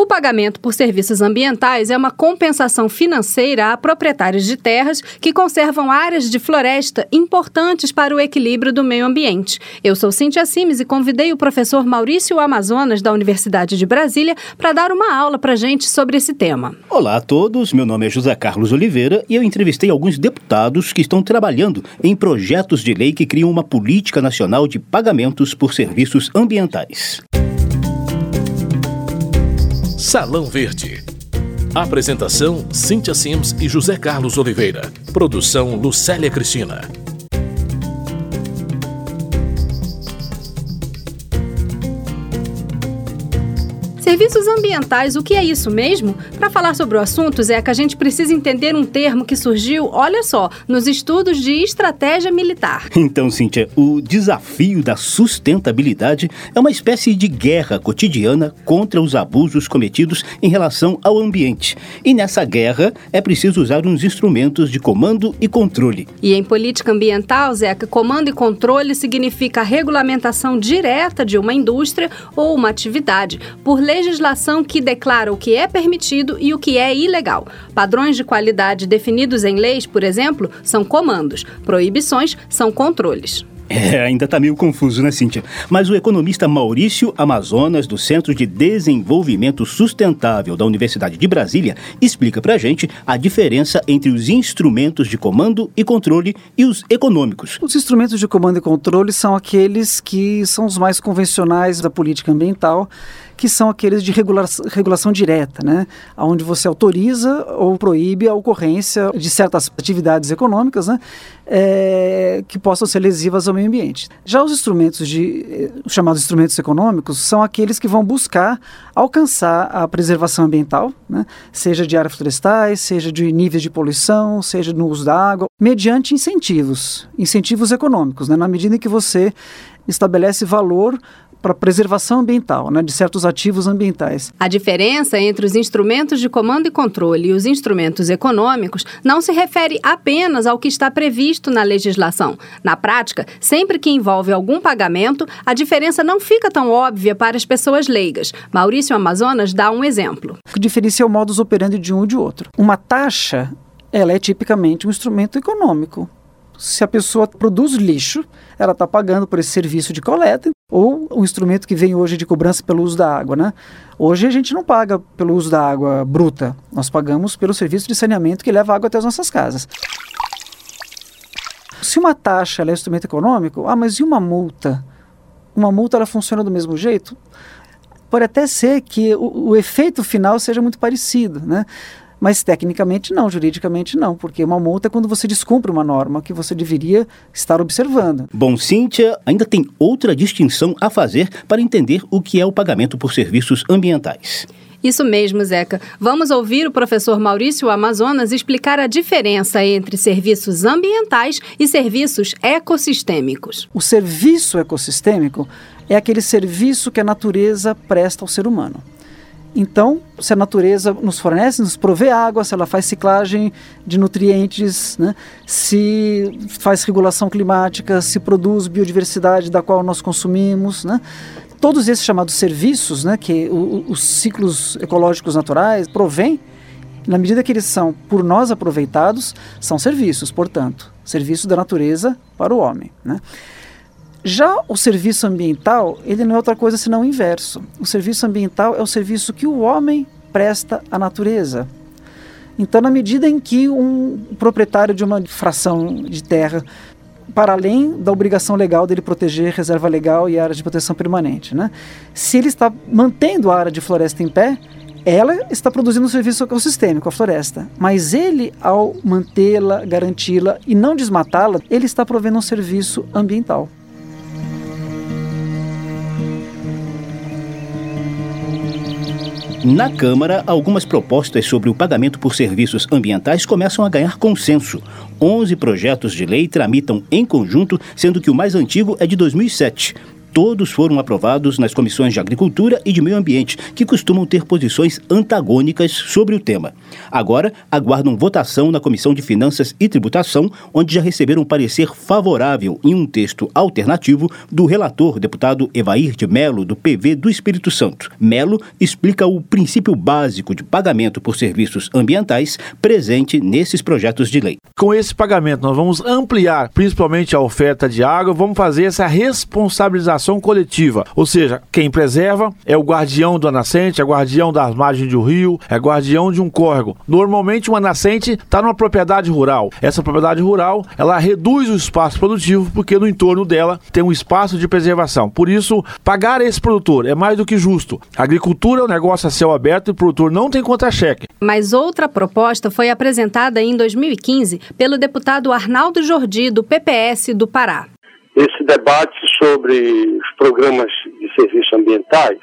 O pagamento por serviços ambientais é uma compensação financeira a proprietários de terras que conservam áreas de floresta importantes para o equilíbrio do meio ambiente. Eu sou Cintia Simes e convidei o professor Maurício Amazonas da Universidade de Brasília para dar uma aula para gente sobre esse tema. Olá a todos, meu nome é José Carlos Oliveira e eu entrevistei alguns deputados que estão trabalhando em projetos de lei que criam uma política nacional de pagamentos por serviços ambientais. Salão Verde. Apresentação: Cíntia Sims e José Carlos Oliveira. Produção: Lucélia Cristina. Serviços ambientais, o que é isso mesmo? Para falar sobre o assunto, que a gente precisa entender um termo que surgiu, olha só, nos estudos de estratégia militar. Então, Cíntia, o desafio da sustentabilidade é uma espécie de guerra cotidiana contra os abusos cometidos em relação ao ambiente. E nessa guerra é preciso usar uns instrumentos de comando e controle. E em política ambiental, Zeca, comando e controle significa a regulamentação direta de uma indústria ou uma atividade por lei legislação que declara o que é permitido e o que é ilegal. Padrões de qualidade definidos em leis, por exemplo, são comandos. Proibições são controles. É, ainda está meio confuso, né, Cíntia? Mas o economista Maurício Amazonas, do Centro de Desenvolvimento Sustentável da Universidade de Brasília, explica pra gente a diferença entre os instrumentos de comando e controle e os econômicos. Os instrumentos de comando e controle são aqueles que são os mais convencionais da política ambiental que são aqueles de regulação, regulação direta, né? onde você autoriza ou proíbe a ocorrência de certas atividades econômicas né? É, que possam ser lesivas ao ambiente. Já os instrumentos de eh, os chamados instrumentos econômicos são aqueles que vão buscar alcançar a preservação ambiental, né? seja de áreas florestais, seja de níveis de poluição, seja no uso da água, mediante incentivos, incentivos econômicos, né? na medida em que você estabelece valor para preservação ambiental, né, de certos ativos ambientais. A diferença entre os instrumentos de comando e controle e os instrumentos econômicos não se refere apenas ao que está previsto na legislação. Na prática, sempre que envolve algum pagamento, a diferença não fica tão óbvia para as pessoas leigas. Maurício Amazonas dá um exemplo. O que diferencia é o modus operandi de um e de outro. Uma taxa, ela é tipicamente um instrumento econômico. Se a pessoa produz lixo, ela está pagando por esse serviço de coleta, ou o instrumento que vem hoje de cobrança pelo uso da água, né? Hoje a gente não paga pelo uso da água bruta, nós pagamos pelo serviço de saneamento que leva água até as nossas casas. Se uma taxa é um instrumento econômico, ah, mas e uma multa? Uma multa ela funciona do mesmo jeito? Pode até ser que o, o efeito final seja muito parecido, né? Mas tecnicamente não, juridicamente não, porque uma multa é quando você descumpre uma norma que você deveria estar observando. Bom, Cíntia, ainda tem outra distinção a fazer para entender o que é o pagamento por serviços ambientais. Isso mesmo, Zeca. Vamos ouvir o professor Maurício Amazonas explicar a diferença entre serviços ambientais e serviços ecossistêmicos. O serviço ecossistêmico é aquele serviço que a natureza presta ao ser humano. Então, se a natureza nos fornece, nos provê água, se ela faz ciclagem de nutrientes, né, se faz regulação climática, se produz biodiversidade da qual nós consumimos, né, todos esses chamados serviços, né, que o, os ciclos ecológicos naturais provêm, na medida que eles são por nós aproveitados, são serviços, portanto, serviços da natureza para o homem. Né. Já o serviço ambiental, ele não é outra coisa senão o inverso. O serviço ambiental é o serviço que o homem presta à natureza. Então, na medida em que um proprietário de uma fração de terra, para além da obrigação legal dele proteger reserva legal e área de proteção permanente, né? se ele está mantendo a área de floresta em pé, ela está produzindo um serviço ecossistêmico, a floresta. Mas ele, ao mantê-la, garanti-la e não desmatá-la, ele está provendo um serviço ambiental. Na Câmara, algumas propostas sobre o pagamento por serviços ambientais começam a ganhar consenso. 11 projetos de lei tramitam em conjunto, sendo que o mais antigo é de 2007. Todos foram aprovados nas comissões de Agricultura e de Meio Ambiente, que costumam ter posições antagônicas sobre o tema. Agora, aguardam votação na Comissão de Finanças e Tributação, onde já receberam parecer favorável em um texto alternativo do relator, deputado Evair de Melo, do PV do Espírito Santo. Melo explica o princípio básico de pagamento por serviços ambientais presente nesses projetos de lei. Com esse pagamento, nós vamos ampliar principalmente a oferta de água, vamos fazer essa responsabilização coletiva. Ou seja, quem preserva é o guardião da nascente, é guardião das margens de um rio, é guardião de um córrego. Normalmente, uma nascente está numa propriedade rural. Essa propriedade rural, ela reduz o espaço produtivo porque no entorno dela tem um espaço de preservação. Por isso, pagar esse produtor é mais do que justo. A agricultura é um negócio a céu aberto e o produtor não tem contra-cheque. Mas outra proposta foi apresentada em 2015 pelo deputado Arnaldo Jordi, do PPS do Pará. Esse debate sobre os programas de serviços ambientais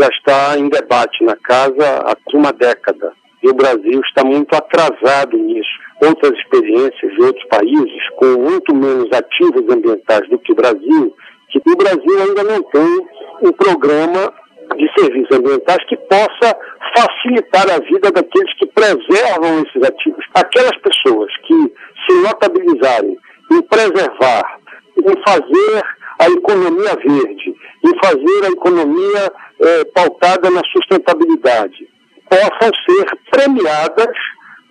já está em debate na casa há uma década. E o Brasil está muito atrasado nisso. Outras experiências de outros países, com muito menos ativos ambientais do que o Brasil, que o Brasil ainda não tem um programa de serviços ambientais que possa facilitar a vida daqueles que preservam esses ativos. Aquelas pessoas que se notabilizarem em preservar, em fazer a economia verde, em fazer a economia é, pautada na sustentabilidade, possam ser premiadas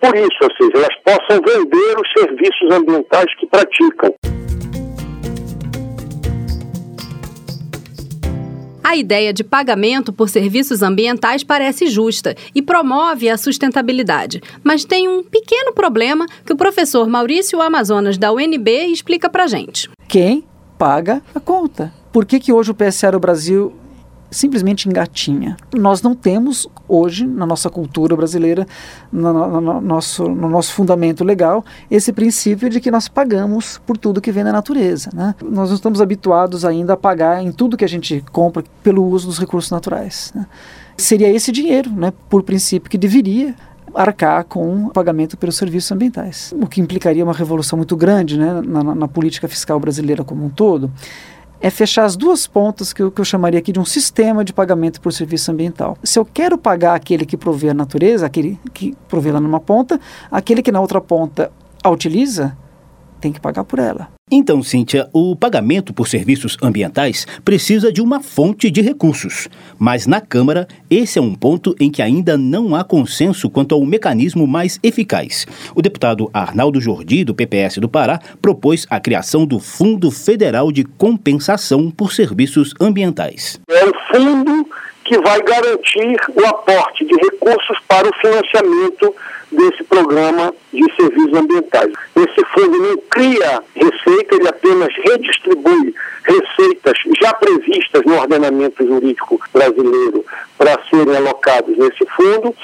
por isso, ou seja, elas possam vender os serviços ambientais que praticam. A ideia de pagamento por serviços ambientais parece justa e promove a sustentabilidade, mas tem um pequeno problema que o professor Maurício Amazonas da UNB explica para gente. Quem paga a conta? Por que, que hoje o PSA Brasil simplesmente engatinha. Nós não temos hoje, na nossa cultura brasileira, no, no, no, nosso, no nosso fundamento legal, esse princípio de que nós pagamos por tudo que vem da natureza. Né? Nós não estamos habituados ainda a pagar em tudo que a gente compra pelo uso dos recursos naturais. Né? Seria esse dinheiro, né, por princípio, que deveria arcar com o pagamento pelos serviços ambientais, o que implicaria uma revolução muito grande né, na, na política fiscal brasileira como um todo é fechar as duas pontas que eu, que eu chamaria aqui de um sistema de pagamento por serviço ambiental. Se eu quero pagar aquele que provê a natureza, aquele que provê lá numa ponta, aquele que na outra ponta a utiliza, tem que pagar por ela. Então, Cíntia, o pagamento por serviços ambientais precisa de uma fonte de recursos. Mas na Câmara, esse é um ponto em que ainda não há consenso quanto ao mecanismo mais eficaz. O deputado Arnaldo Jordi, do PPS do Pará, propôs a criação do Fundo Federal de Compensação por Serviços Ambientais. É um fundo que vai garantir o aporte de recursos para o financiamento desse programa de serviços ambientais. Esse fundo não cria receita, ele apenas redistribui receitas já previstas no ordenamento jurídico brasileiro para serem alocados nesse fundo.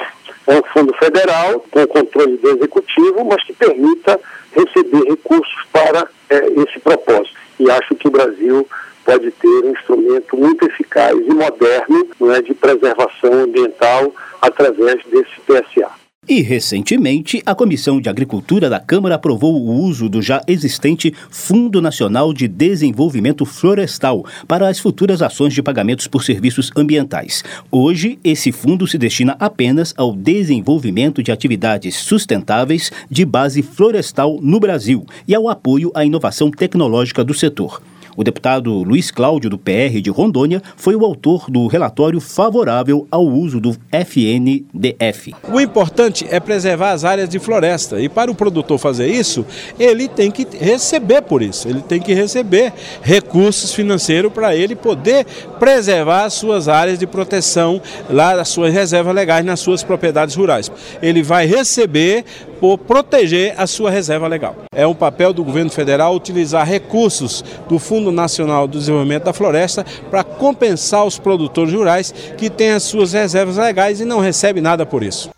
É um fundo federal, com controle do executivo, mas que permita receber recursos para é, esse propósito. E acho que o Brasil pode ter um instrumento muito eficaz e moderno é, de preservação ambiental através desse PSA. E, recentemente, a Comissão de Agricultura da Câmara aprovou o uso do já existente Fundo Nacional de Desenvolvimento Florestal para as futuras ações de pagamentos por serviços ambientais. Hoje, esse fundo se destina apenas ao desenvolvimento de atividades sustentáveis de base florestal no Brasil e ao apoio à inovação tecnológica do setor. O deputado Luiz Cláudio, do PR de Rondônia, foi o autor do relatório favorável ao uso do FNDF. O importante é preservar as áreas de floresta e para o produtor fazer isso, ele tem que receber por isso, ele tem que receber recursos financeiros para ele poder preservar as suas áreas de proteção, lá as suas reservas legais nas suas propriedades rurais. Ele vai receber por proteger a sua reserva legal. É um papel do governo federal utilizar recursos do Fundo Nacional do Desenvolvimento da Floresta para compensar os produtores rurais que têm as suas reservas legais e não recebem nada por isso.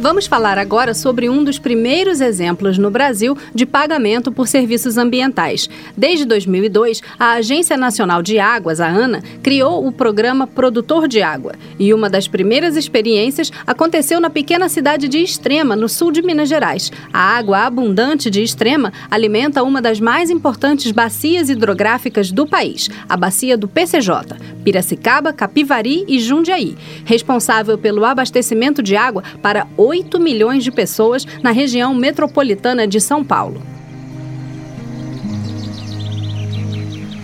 Vamos falar agora sobre um dos primeiros exemplos no Brasil de pagamento por serviços ambientais. Desde 2002, a Agência Nacional de Águas, a ANA, criou o programa Produtor de Água. E uma das primeiras experiências aconteceu na pequena cidade de Extrema, no sul de Minas Gerais. A água abundante de Extrema alimenta uma das mais importantes bacias hidrográficas do país, a bacia do PCJ, Piracicaba, Capivari e Jundiaí, responsável pelo abastecimento de água para 8 milhões de pessoas na região metropolitana de São Paulo.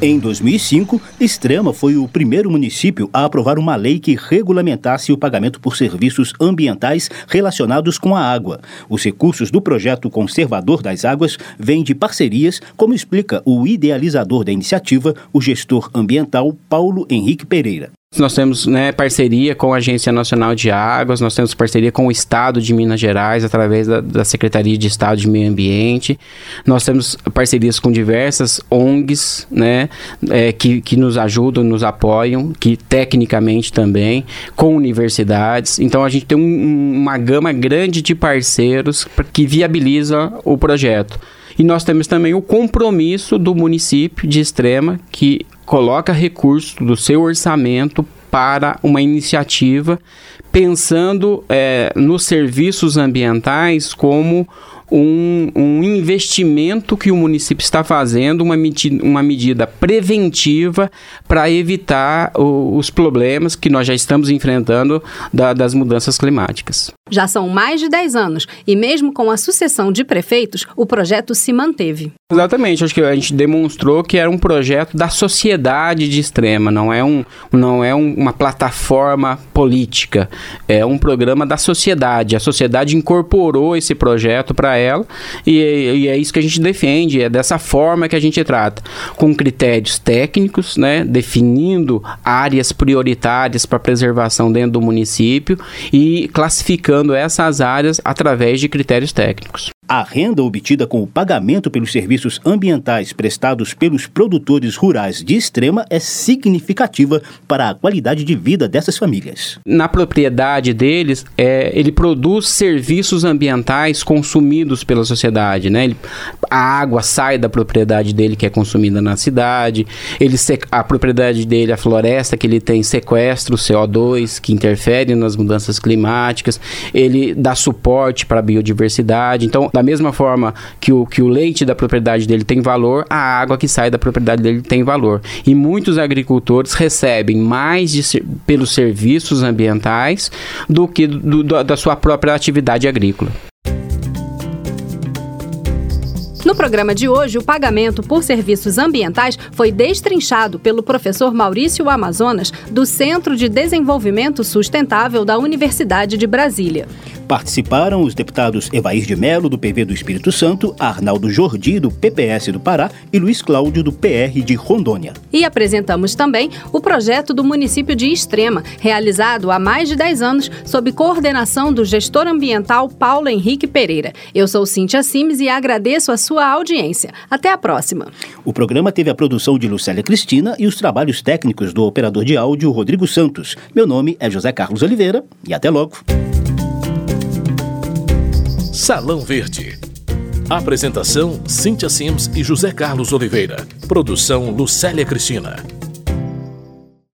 Em 2005, Extrema foi o primeiro município a aprovar uma lei que regulamentasse o pagamento por serviços ambientais relacionados com a água. Os recursos do projeto Conservador das Águas vêm de parcerias, como explica o idealizador da iniciativa, o gestor ambiental Paulo Henrique Pereira. Nós temos né, parceria com a Agência Nacional de Águas, nós temos parceria com o Estado de Minas Gerais, através da, da Secretaria de Estado de Meio Ambiente. Nós temos parcerias com diversas ONGs né, é, que, que nos ajudam, nos apoiam, que tecnicamente também, com universidades. Então a gente tem um, uma gama grande de parceiros que viabiliza o projeto. E nós temos também o compromisso do município de Extrema, que coloca recursos do seu orçamento para uma iniciativa pensando é, nos serviços ambientais como um, um, investimento que o município está fazendo, uma, medida, uma medida preventiva para evitar o, os problemas que nós já estamos enfrentando da, das mudanças climáticas. Já são mais de 10 anos e, mesmo com a sucessão de prefeitos, o projeto se manteve. Exatamente, acho que a gente demonstrou que era um projeto da sociedade de extrema, não é, um, não é um, uma plataforma política, é um programa da sociedade. A sociedade incorporou esse projeto para ela e, e, é isso que a gente defende, é dessa forma que a gente trata, com critérios técnicos, né, definindo áreas prioritárias para preservação dentro do município e classificando essas áreas através de critérios técnicos. A renda obtida com o pagamento pelos serviços ambientais prestados pelos produtores rurais de extrema é significativa para a qualidade de vida dessas famílias. Na propriedade deles, é, ele produz serviços ambientais consumidos pela sociedade. Né? Ele, a água sai da propriedade dele que é consumida na cidade, ele a propriedade dele, a floresta que ele tem, sequestra o CO2 que interfere nas mudanças climáticas, ele dá suporte para a biodiversidade. Então, da mesma forma que o, que o leite da propriedade dele tem valor, a água que sai da propriedade dele tem valor. E muitos agricultores recebem mais de, pelos serviços ambientais do que do, do, da sua própria atividade agrícola. No programa de hoje, o pagamento por serviços ambientais foi destrinchado pelo professor Maurício Amazonas, do Centro de Desenvolvimento Sustentável da Universidade de Brasília. Participaram os deputados Evair de Melo, do PV do Espírito Santo, Arnaldo Jordi, do PPS do Pará e Luiz Cláudio, do PR de Rondônia. E apresentamos também o projeto do município de Extrema, realizado há mais de 10 anos sob coordenação do gestor ambiental Paulo Henrique Pereira. Eu sou Cíntia Simes e agradeço a sua audiência. Até a próxima. O programa teve a produção de Lucélia Cristina e os trabalhos técnicos do operador de áudio Rodrigo Santos. Meu nome é José Carlos Oliveira e até logo. Salão Verde. Apresentação: Cíntia Sims e José Carlos Oliveira. Produção: Lucélia Cristina.